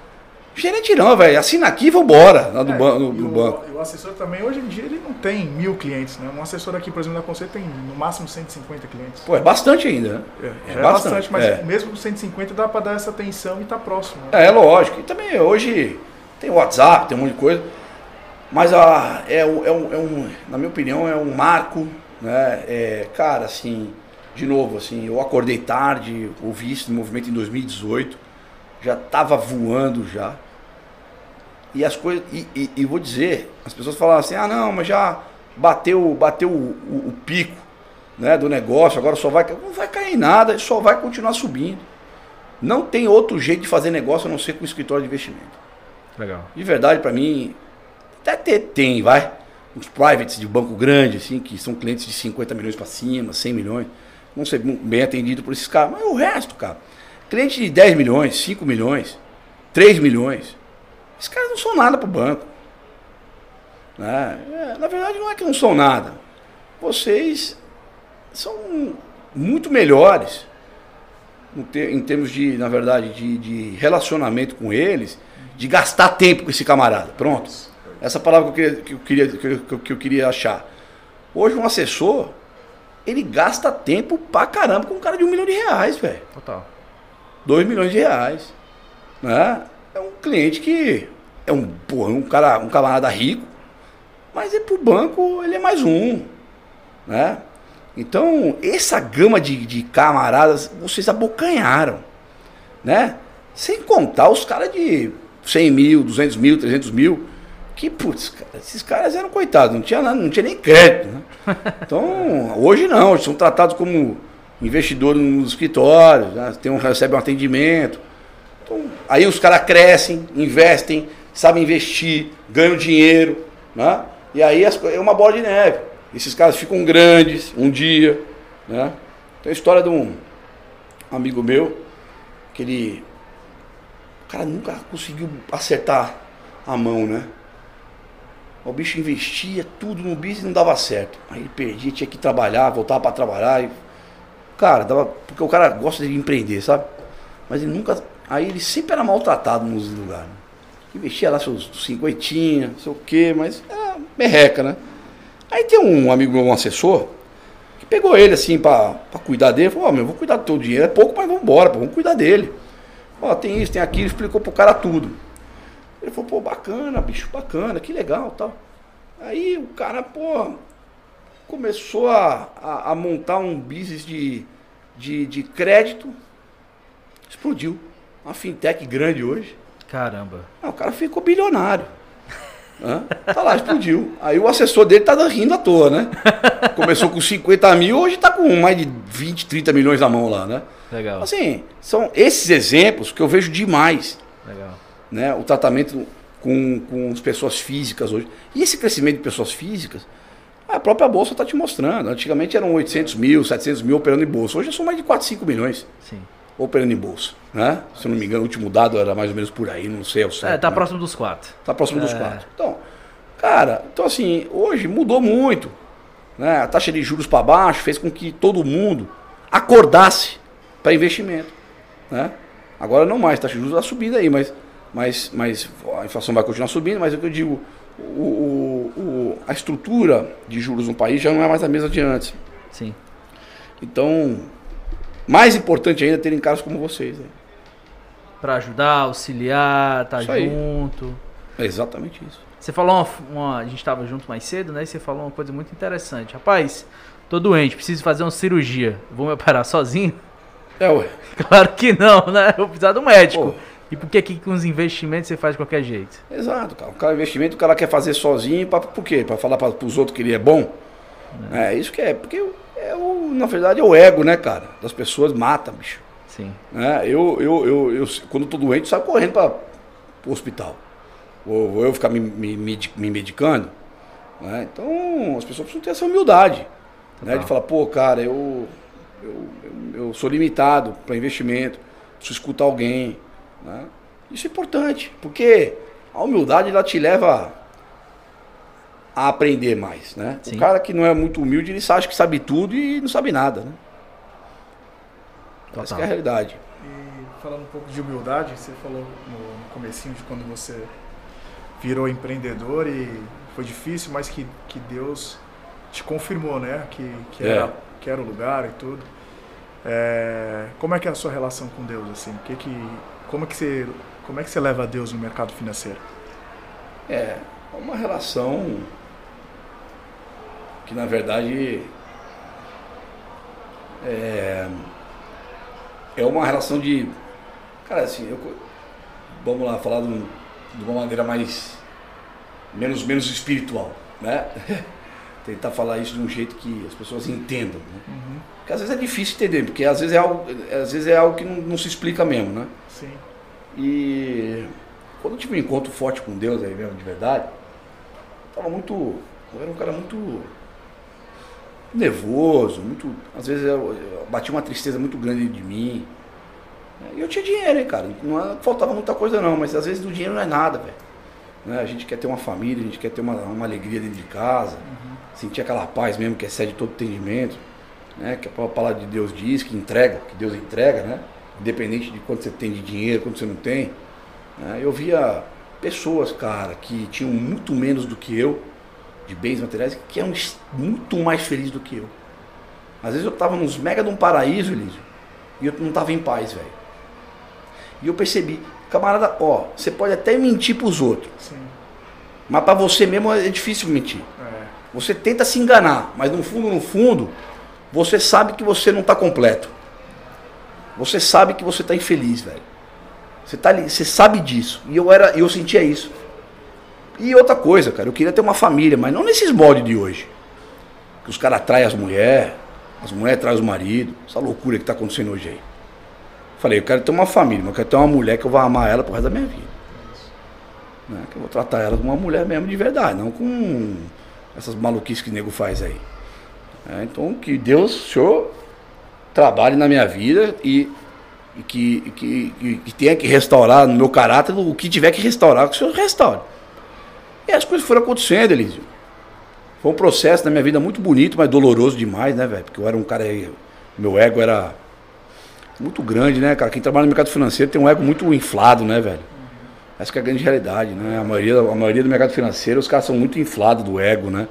Gerente não, velho. Assina aqui e vambora lá do, É, ban- no- no banco. e o assessor também, hoje em dia, ele não tem mil clientes, né? Um assessor aqui, por exemplo, da Conceito tem no máximo 150 clientes. Pô, é bastante ainda, né? É, já é bastante, mas é. mesmo com 150 dá pra dar essa atenção e tá próximo. né? É, lógico. E também hoje tem WhatsApp, tem um monte de coisa. Mas a, é, um, é, um, é um, na minha opinião, é um marco, né? É, cara, assim, de novo, assim, eu acordei tarde, ouvi esse movimento em 2018, já estava voando já. E as coisas. E, e, e, vou dizer, as pessoas falavam assim, ah não, mas já bateu, bateu o, o, o pico né, do negócio, agora só vai. Não vai cair nada, só vai continuar subindo. Não tem outro jeito de fazer negócio a não ser com escritório de investimento. Legal. De verdade, para mim, até ter, tem, vai. Uns privates de banco grande, assim, que são clientes de 50 milhões para cima, 100 milhões. Vão ser bem atendido por esses caras. Mas o resto, cara. Cliente de 10 milhões, 5 milhões, 3 milhões. Esses caras não são nada pro banco. Né? É, na verdade, não é que não são nada. Vocês são muito melhores em termos de, na verdade, de, de, relacionamento com eles, de gastar tempo com esse camarada. Pronto. Essa palavra que eu queria, que eu queria, que eu, que eu queria achar. Hoje um assessor, ele gasta tempo pra caramba com um cara de um milhão de reais, velho. Total. Dois milhões de reais. Né? É um cliente que é um, porra, um, cara, um camarada rico, mas é pro banco ele é mais um. Né? Então, essa gama de, de camaradas, vocês abocanharam, né? Sem contar os caras de 100 mil, 200 mil, 300 mil, que, putz, esses caras eram coitados, não tinha, nada, não tinha nem crédito, né? Então, hoje não, são tratados como investidores nos escritórios, né? Tem um, recebem um atendimento. Então, aí os caras crescem, investem, sabem investir, ganham dinheiro, né? E aí é uma bola de neve. Esses caras ficam grandes um dia, né? Tem a história de um amigo meu, que ele. O cara nunca conseguiu acertar a mão, né? O bicho investia tudo no business e não dava certo. Aí ele perdia, tinha que trabalhar, voltava para trabalhar. E... Cara, dava. Porque o cara gosta de empreender, sabe? Mas ele nunca. Aí ele sempre era maltratado nos lugares. Investia lá seus cinquentinha, não sei o quê, mas é merreca, né? Aí tem um amigo meu, um assessor, que pegou ele assim pra, pra cuidar dele. Falou, ó, oh, meu, vou cuidar do teu dinheiro. É pouco, mas vamos embora, vamos cuidar dele. Ó, tem isso, tem aquilo, explicou pro cara tudo. Ele falou, pô, bacana, bicho, bacana, que legal tal. Aí o cara, pô, começou a, a, a montar um business de, de, de crédito. Explodiu. Uma fintech grande hoje. Caramba. Ah, o cara ficou bilionário. Hã? Tá lá, explodiu. Aí o assessor dele tá rindo à toa, né? Começou com 50 mil, hoje tá com mais de 20, 30 milhões na mão lá, né? Legal. Assim, são esses exemplos que eu vejo demais. Legal. Né? O tratamento com, com as pessoas físicas hoje. E esse crescimento de pessoas físicas, a própria Bolsa está te mostrando. Antigamente eram 800 mil, 700 mil operando em Bolsa. Hoje são mais de 4, 5 milhões. Sim operando em bolsa. Né? Se eu não me engano, o último dado era mais ou menos por aí, não sei ao certo. É, tá né? próximo dos quatro. Tá próximo é. dos quatro. Então, cara, então assim, hoje mudou muito. Né? A taxa de juros para baixo fez com que todo mundo acordasse para investimento. Né? Agora não mais, a taxa de juros está subindo aí, mas, mas, mas a inflação vai continuar subindo, mas é o que eu digo, o, o, a estrutura de juros no país já não é mais a mesma de antes. Sim. Então, mais importante ainda terem caras como vocês. Né? Para ajudar, auxiliar, estar tá junto. É exatamente isso. Você falou uma, uma a gente estava junto mais cedo, né? E você falou uma coisa muito interessante. Rapaz, tô doente, preciso fazer uma cirurgia. Vou me operar sozinho? É, ué. Claro que não, né? Eu vou precisar do médico. Pô. E por que aqui com os investimentos você faz de qualquer jeito? Exato, cara. O cara investimento o cara quer fazer sozinho, pra, por quê? Para falar para os outros que ele é bom? É. é isso que é, porque é o, na verdade é o ego, né, cara? Das pessoas mata, bicho. Sim. É, eu, eu, eu, eu, quando eu tô doente, saio correndo para o hospital. Ou, eu ficar me, me, me medicando. Né? Então, as pessoas precisam ter essa humildade. Né? De falar, pô, cara, eu, eu, eu, eu sou limitado para investimento, preciso escutar alguém. Né? Isso é importante, porque a humildade ela te leva a aprender mais, né? Sim. O cara que não é muito humilde, ele acha que sabe tudo e não sabe nada, né? Total. Essa é a realidade. E falando um pouco de humildade, você falou no comecinho de quando você virou empreendedor e foi difícil, mas que, que Deus te confirmou, né? Que, que, era, é. que era o lugar e tudo. É, como é que é a sua relação com Deus, assim? Que que, como, é que você, como é que você leva a Deus no mercado financeiro? É, uma relação que na verdade é, é uma relação de. Cara, assim, eu, vamos lá falar de, de uma maneira mais. menos, menos espiritual, né? Tentar falar isso de um jeito que as pessoas entendam, né? Uhum. Porque às vezes é difícil entender, porque às vezes é algo, às vezes é algo que não, não se explica mesmo, né? Sim. E quando eu tive um encontro forte com Deus aí mesmo, de verdade, tava muito. Eu era um cara muito nervoso, muito. Às vezes eu, eu batia uma tristeza muito grande de mim. E eu tinha dinheiro, hein, cara. Não é, faltava muita coisa não, mas às vezes do dinheiro não é nada, velho. Né? A gente quer ter uma família, a gente quer ter uma, uma alegria dentro de casa, uhum. sentir aquela paz mesmo que excede todo entendimento. Né? Que a palavra de Deus diz, que entrega, que Deus entrega, né? Independente de quanto você tem de dinheiro, quanto você não tem. Né? Eu via pessoas, cara, que tinham muito menos do que eu, de bens materiais, que eram muito mais felizes do que eu. Às vezes eu tava nos mega de um paraíso, Elísio, e eu não tava em paz, velho. E eu percebi, camarada, ó, você pode até mentir pros outros. Sim. Mas para você mesmo é difícil mentir. É. Você tenta se enganar, mas no fundo, no fundo, você sabe que você não está completo. Você sabe que você está infeliz, velho. Você, tá, você sabe disso. E eu era, eu sentia isso. E outra coisa, cara, eu queria ter uma família, mas não nesses moldes de hoje. Que os caras traem as mulheres, as mulheres traem os maridos, essa loucura que está acontecendo hoje aí. Falei, eu quero ter uma família, mas eu quero ter uma mulher que eu vou amar ela pro resto da minha vida. Né? Que eu vou tratar ela como uma mulher mesmo de verdade, não com essas maluquices que o nego faz aí. É, então, que Deus, o Senhor, trabalhe na minha vida e, e que, que, que, que, tenha que restaurar no meu caráter o que tiver que restaurar, que o Senhor restaure. E as coisas foram acontecendo, Elísio. Foi um processo na minha vida muito bonito, mas doloroso demais, né, velho? Porque eu era um cara. Meu ego era muito grande, né, cara? Quem trabalha no mercado financeiro tem um ego muito inflado, né, velho? Essa é a grande realidade, né? A maioria, a maioria do mercado financeiro, os caras são muito inflados do ego, né?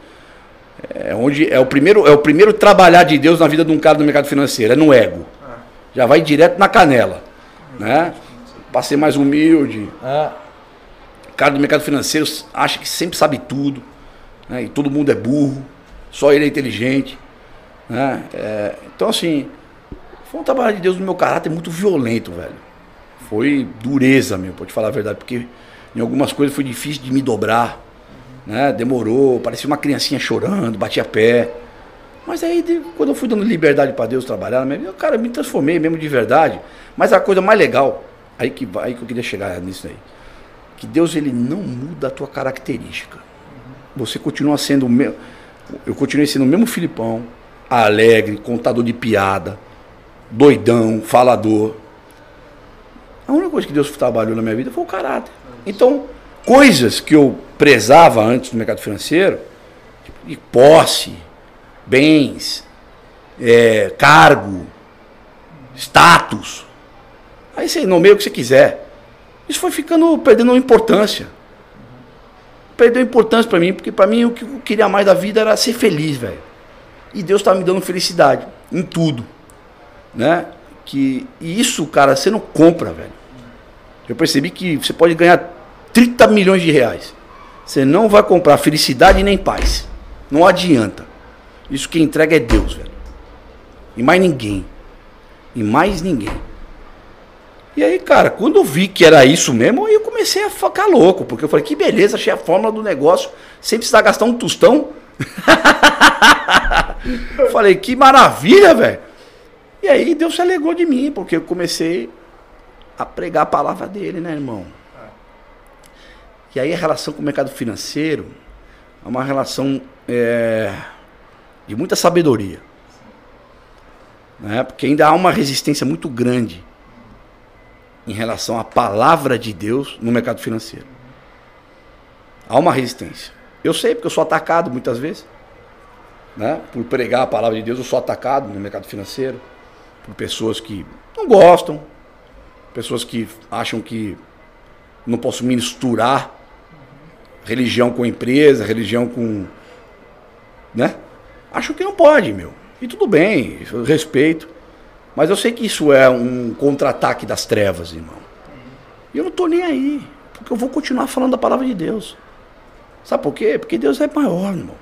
É onde é o primeiro é o primeiro trabalhar de Deus na vida de um cara do mercado financeiro, é no ego. Já vai direto na canela, né? Para ser mais humilde. É. O cara do mercado financeiro acha que sempre sabe tudo, né? E todo mundo é burro, só ele é inteligente, né? É, então assim, foi um trabalho de Deus no meu caráter muito violento, velho. Foi dureza, meu, pode falar a verdade, porque em algumas coisas foi difícil de me dobrar, né? Demorou, parecia uma criancinha chorando, batia pé. Mas aí, quando eu fui dando liberdade para Deus trabalhar, eu, cara, me transformei mesmo de verdade. Mas a coisa mais legal, aí que, aí que eu queria chegar nisso aí, que Deus ele não muda a tua característica. Você continua sendo o meu, eu continuei sendo o mesmo Filipão, alegre, contador de piada, doidão, falador. A única coisa que Deus trabalhou na minha vida foi o caráter. Então, coisas que eu prezava antes no mercado financeiro, tipo de posse, bens, é, cargo, status. Aí você nomeia o que você quiser. Isso foi ficando, perdendo importância. Perdeu importância para mim, porque para mim o que eu queria mais da vida era ser feliz, velho. E Deus está me dando felicidade em tudo né? Que, e isso, cara, você não compra, velho. Eu percebi que você pode ganhar 30 milhões de reais. Você não vai comprar felicidade nem paz. Não adianta. Isso que entrega é Deus, velho. E mais ninguém. E mais ninguém. E aí, cara, quando eu vi que era isso mesmo, eu comecei a ficar louco. Porque eu falei, que beleza, achei a fórmula do negócio. Sem precisar gastar um tostão. falei, que maravilha, velho. E aí Deus se alegrou de mim, porque eu comecei a pregar a palavra dele, né, irmão? E aí a relação com o mercado financeiro é uma relação é, de muita sabedoria. Né? Porque ainda há uma resistência muito grande em relação à palavra de Deus no mercado financeiro. Há uma resistência. Eu sei, porque eu sou atacado muitas vezes. Né? Por pregar a palavra de Deus, eu sou atacado no mercado financeiro por pessoas que não gostam, pessoas que acham que não posso misturar religião com empresa, religião com. né? Acho que não pode, meu. E tudo bem, eu respeito. Mas eu sei que isso é um contra-ataque das trevas, irmão. E eu não estou nem aí, porque eu vou continuar falando da palavra de Deus. Sabe por quê? Porque Deus é maior, irmão.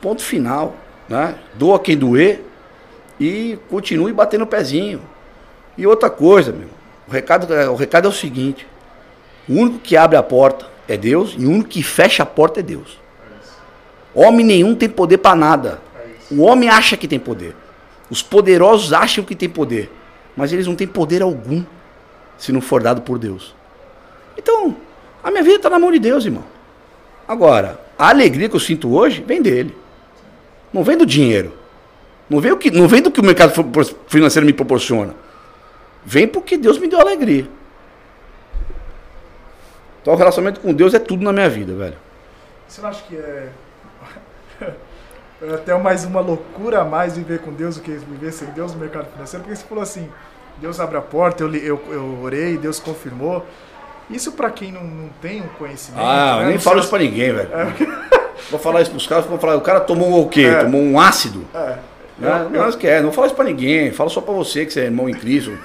Ponto final. Né? Doa quem doer e continue batendo o pezinho. E outra coisa, meu, o recado, o recado é o seguinte: o único que abre a porta é Deus e o único que fecha a porta é Deus. Homem nenhum tem poder para nada. O homem acha que tem poder. Os poderosos acham que tem poder, mas eles não têm poder algum se não for dado por Deus. Então, a minha vida está na mão de Deus, irmão. Agora, a alegria que eu sinto hoje vem dele. Não vem do dinheiro. Não vem, o que, não vem do que o mercado financeiro me proporciona. Vem porque Deus me deu alegria. Então o relacionamento com Deus é tudo na minha vida, velho. Você não acha que é. é até mais uma loucura a mais viver com Deus do que viver sem Deus no mercado financeiro? Porque você falou assim, Deus abre a porta, eu, eu, eu orei, Deus confirmou. Isso para quem não, não tem um conhecimento. Ah, né? eu nem Não falo isso pra ninguém, velho. Vou falar isso pros caras, vou falar, o cara tomou o quê? É. Tomou um ácido? É. Né? Não, não quer, não fala isso pra ninguém, fala só pra você que você é irmão em Cristo,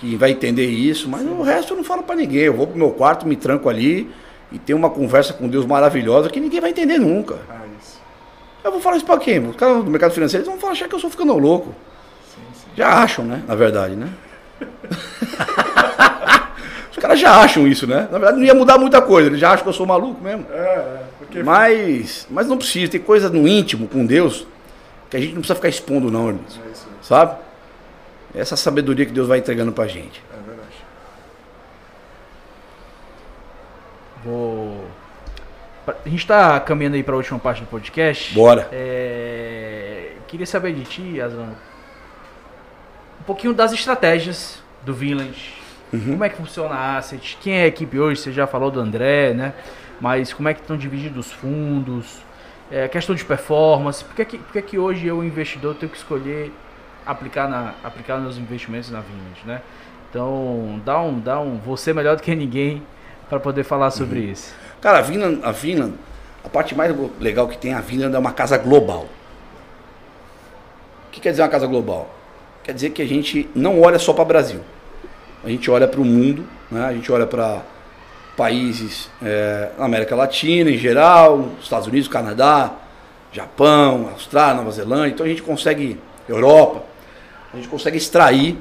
que vai entender isso, mas o resto eu não falo pra ninguém. Eu vou pro meu quarto, me tranco ali e tenho uma conversa com Deus maravilhosa que ninguém vai entender nunca. Ah, isso. Eu vou falar isso pra quem? Os caras do mercado financeiro eles vão achar que eu sou ficando louco. Já acham, né? Na verdade, né? Os caras já acham isso, né? Na verdade não ia mudar muita coisa, eles já acham que eu sou maluco mesmo. É, é. Porque Mas, mas não precisa, tem coisa no íntimo com Deus que a gente não precisa ficar expondo não, irmãos. É. Sabe? Essa sabedoria que Deus vai entregando pra gente. É verdade. Vou. A gente tá caminhando aí pra última parte do podcast. Bora. É, Queria saber de ti, Azan, um pouquinho das estratégias do Village. Uhum. Como é que funciona a Asset? Quem é a equipe hoje? Você já falou do André, né? Mas como é que estão divididos os fundos? É, questão de performance. Por que, que, por que, que hoje eu, investidor, tenho que escolher aplicar, na, aplicar meus investimentos na Village, né? Então, dá um, dá um você melhor do que ninguém para poder falar sobre isso. Cara, a Vinland, a Vinland, a parte mais legal que tem a Vinland é uma casa global. O que quer dizer uma casa global? Quer dizer que a gente não olha só para o Brasil. A gente olha para o mundo, né? a gente olha para países é, na América Latina em geral, Estados Unidos, Canadá, Japão, Austrália, Nova Zelândia. Então a gente consegue, Europa, a gente consegue extrair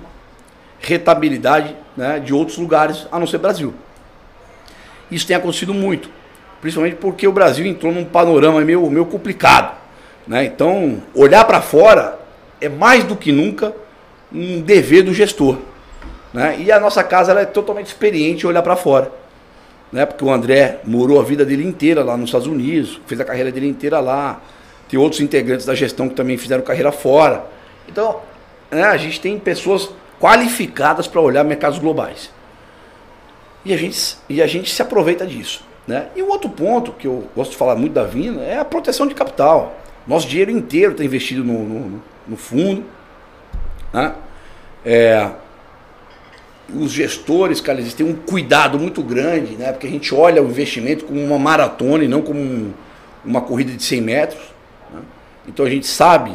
rentabilidade né, de outros lugares a não ser Brasil. Isso tem acontecido muito, principalmente porque o Brasil entrou num panorama meio, meio complicado. Né? Então, olhar para fora é mais do que nunca um dever do gestor. Né? E a nossa casa ela é totalmente experiente em olhar para fora. Né? Porque o André morou a vida dele inteira lá nos Estados Unidos, fez a carreira dele inteira lá. Tem outros integrantes da gestão que também fizeram carreira fora. Então, né, a gente tem pessoas qualificadas para olhar mercados globais. E a gente, e a gente se aproveita disso. Né? E o outro ponto que eu gosto de falar muito da Vina é a proteção de capital. Nosso dinheiro inteiro está investido no, no, no fundo. Né? É, os gestores, cara, eles têm um cuidado muito grande, né? porque a gente olha o investimento como uma maratona e não como um- uma corrida de 100 metros. né? Então a gente sabe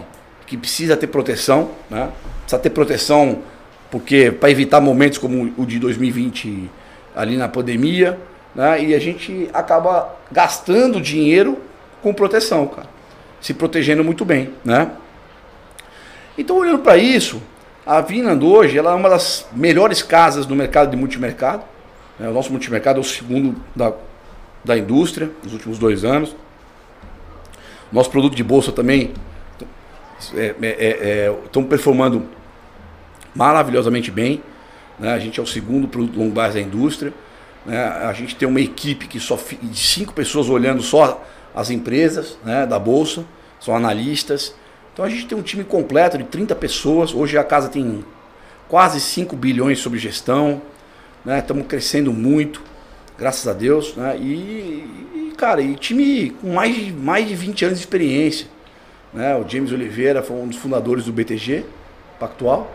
que precisa ter proteção, né? precisa ter proteção porque para evitar momentos como o de 2020 ali na pandemia, né? E a gente acaba gastando dinheiro com proteção, cara. Se protegendo muito bem, né? Então, olhando para isso, a Vinland hoje ela é uma das melhores casas do mercado de multimercado. né? O nosso multimercado é o segundo da, da indústria nos últimos dois anos. Nosso produto de bolsa também estão performando maravilhosamente bem. né? A gente é o segundo produto long base da indústria. né? A gente tem uma equipe que só de cinco pessoas olhando só as empresas né, da bolsa, são analistas. Então a gente tem um time completo de 30 pessoas. Hoje a casa tem quase 5 bilhões sob gestão. né? Estamos crescendo muito, graças a Deus. né? E, e, cara, e time com mais de, mais de 20 anos de experiência. Né? O James Oliveira foi um dos fundadores do BTG Pactual.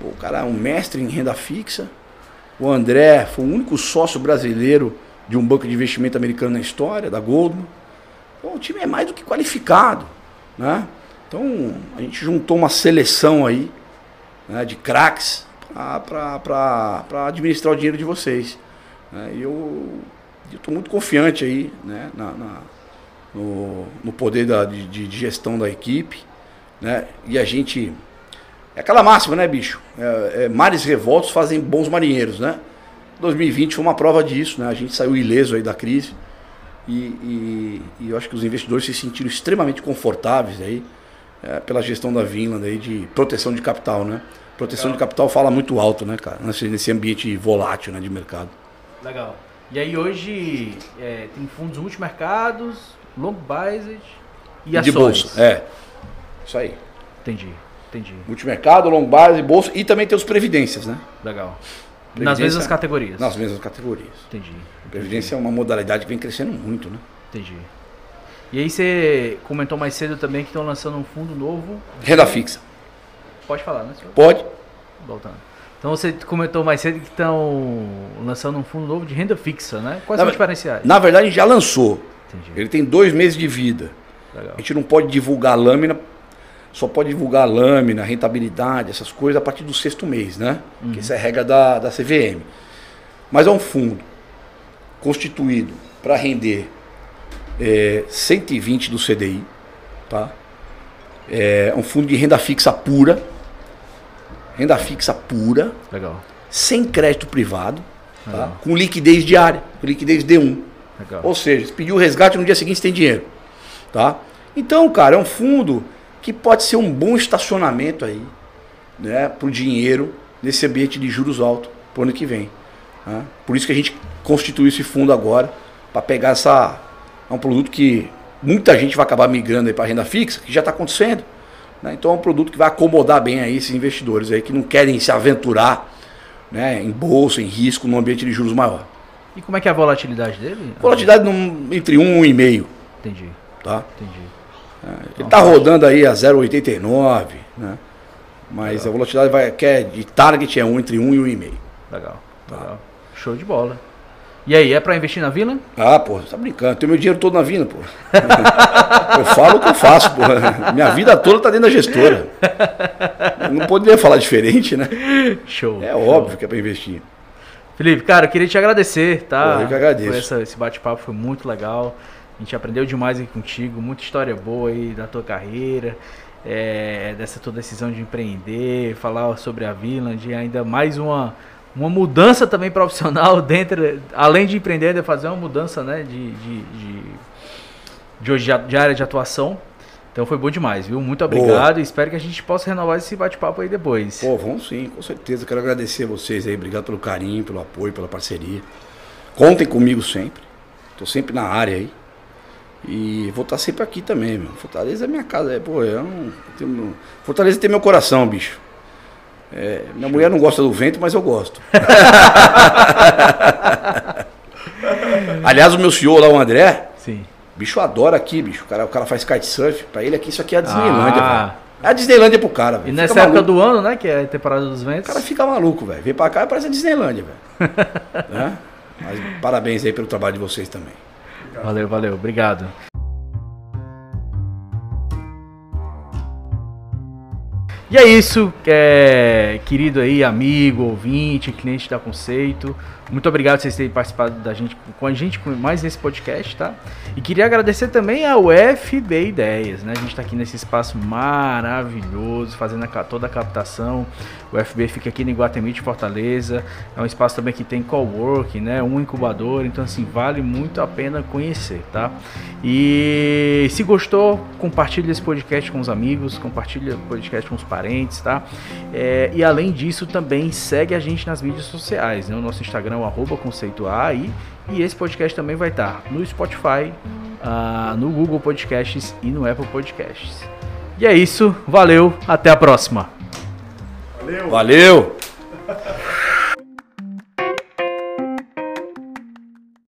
Pô, o cara é um mestre em renda fixa. O André foi o único sócio brasileiro de um banco de investimento americano na história, da Goldman. O time é mais do que qualificado. Né? Então, a gente juntou uma seleção aí né, de craques para administrar o dinheiro de vocês. né? E eu eu estou muito confiante aí né, na, na no, no, poder da, de, de, gestão da equipe. Né? E a gente. É aquela máxima, né, bicho? É, é, mares revoltos fazem bons marinheiros, né? 2020 foi uma prova disso, né? A gente saiu ileso aí da crise. E, e, e eu acho que os investidores se sentiram extremamente confortáveis aí é, pela gestão da Vinland aí de proteção de capital, né? Proteção Legal. de capital fala muito alto, né, cara? Nesse, ambiente volátil né, de mercado. Legal. E aí hoje é, tem fundos multimercados, long biased e ações. De bolsa, é. Isso aí. Entendi, entendi. Multimercado, long biased, bolsa e também tem os previdências, né? Legal. Nas mesmas categorias. Nas mesmas categorias. Entendi. Previdência é uma modalidade que vem crescendo muito, né? Entendi. E aí você comentou mais cedo também que estão lançando um fundo novo. Renda fixa. Pode falar, né, senhor? Pode. Voltando. Então você comentou mais cedo que estão lançando um fundo novo de renda fixa, né? Quais na, são os diferenciais? Na verdade, já lançou. Entendi. Ele tem dois meses de vida. Legal. A gente não pode divulgar a lâmina, só pode divulgar a lâmina, rentabilidade, essas coisas a partir do sexto mês, né? Uhum. Que isso é regra da, da CVM. Mas é um fundo constituído para render é, 120 do CDI, tá? É um fundo de renda fixa pura, renda fixa pura, Legal. sem crédito privado, tá? com liquidez diária, com liquidez D1. Legal. Ou seja, se pedir o resgate no dia seguinte você tem dinheiro, tá? Então, cara, é um fundo que pode ser um bom estacionamento aí, né, para o dinheiro nesse ambiente de juros altos para o ano que vem. Tá? Por isso que a gente constituiu esse fundo agora para pegar essa é um produto que muita gente vai acabar migrando para renda fixa, que já está acontecendo. Né? Então é um produto que vai acomodar bem aí esses investidores aí que não querem se aventurar né, em bolsa, em risco, num ambiente de juros maior. E como é que é a volatilidade dele? Volatilidade num, entre 1 e 1,5. Entendi. Tá? Entendi. É, ele está rodando aí a 0,89, né? Mas Legal. a volatilidade vai, que é de target é 1 entre 1 e 1,5. Legal. Tá. Legal. Show de bola. E aí, é para investir na Vila? Ah, pô, você tá brincando. Tenho meu dinheiro todo na Vila, pô. eu falo o que eu faço, pô. Minha vida toda tá dentro da gestora. Eu não poderia falar diferente, né? Show. É show. óbvio que é para investir. Felipe, cara, eu queria te agradecer, tá? Pô, eu que agradeço. Por essa, esse bate-papo foi muito legal. A gente aprendeu demais aí contigo, muita história boa aí da tua carreira, é, dessa tua decisão de empreender, falar sobre a Vila, de ainda mais uma uma mudança também profissional dentro, além de empreender, de fazer uma mudança né, de, de, de, de, de área de atuação. Então foi bom demais, viu? Muito obrigado e espero que a gente possa renovar esse bate-papo aí depois. Pô, vamos sim, com certeza. Quero agradecer a vocês aí, obrigado pelo carinho, pelo apoio, pela parceria. Contem comigo sempre. Estou sempre na área aí. E vou estar sempre aqui também, meu. Fortaleza é minha casa. É, pô, eu não, tenho, Fortaleza tem meu coração, bicho. É, minha mulher não gosta do vento, mas eu gosto. Aliás, o meu senhor lá, o André, Sim. Bicho adora aqui, bicho. O cara, o cara faz kitesurf. Pra ele aqui, isso aqui é a Disneylândia, ah. velho. É a Disneylândia pro cara, velho. E nessa fica época maluco. do ano, né? Que é a temporada dos ventos. O cara fica maluco, velho. Vem pra cá e parece a Disneylândia, velho. né? Mas parabéns aí pelo trabalho de vocês também. Valeu, valeu. Obrigado. E é isso, é, querido aí, amigo, ouvinte, cliente da Conceito. Muito obrigado por vocês terem participado da gente, com a gente mais nesse podcast, tá? E queria agradecer também ao FB Ideias, né? A gente está aqui nesse espaço maravilhoso, fazendo a, toda a captação. O FB fica aqui no Iguatemi Fortaleza. É um espaço também que tem coworking, né? Um incubador, então assim, vale muito a pena conhecer, tá? E se gostou, compartilhe esse podcast com os amigos, compartilhe o podcast com os parentes, tá? É, e além disso, também segue a gente nas mídias sociais, né? O nosso Instagram é arroba conceituar aí. E esse podcast também vai estar no Spotify, uh, no Google Podcasts e no Apple Podcasts. E é isso, valeu, até a próxima. Valeu! Valeu.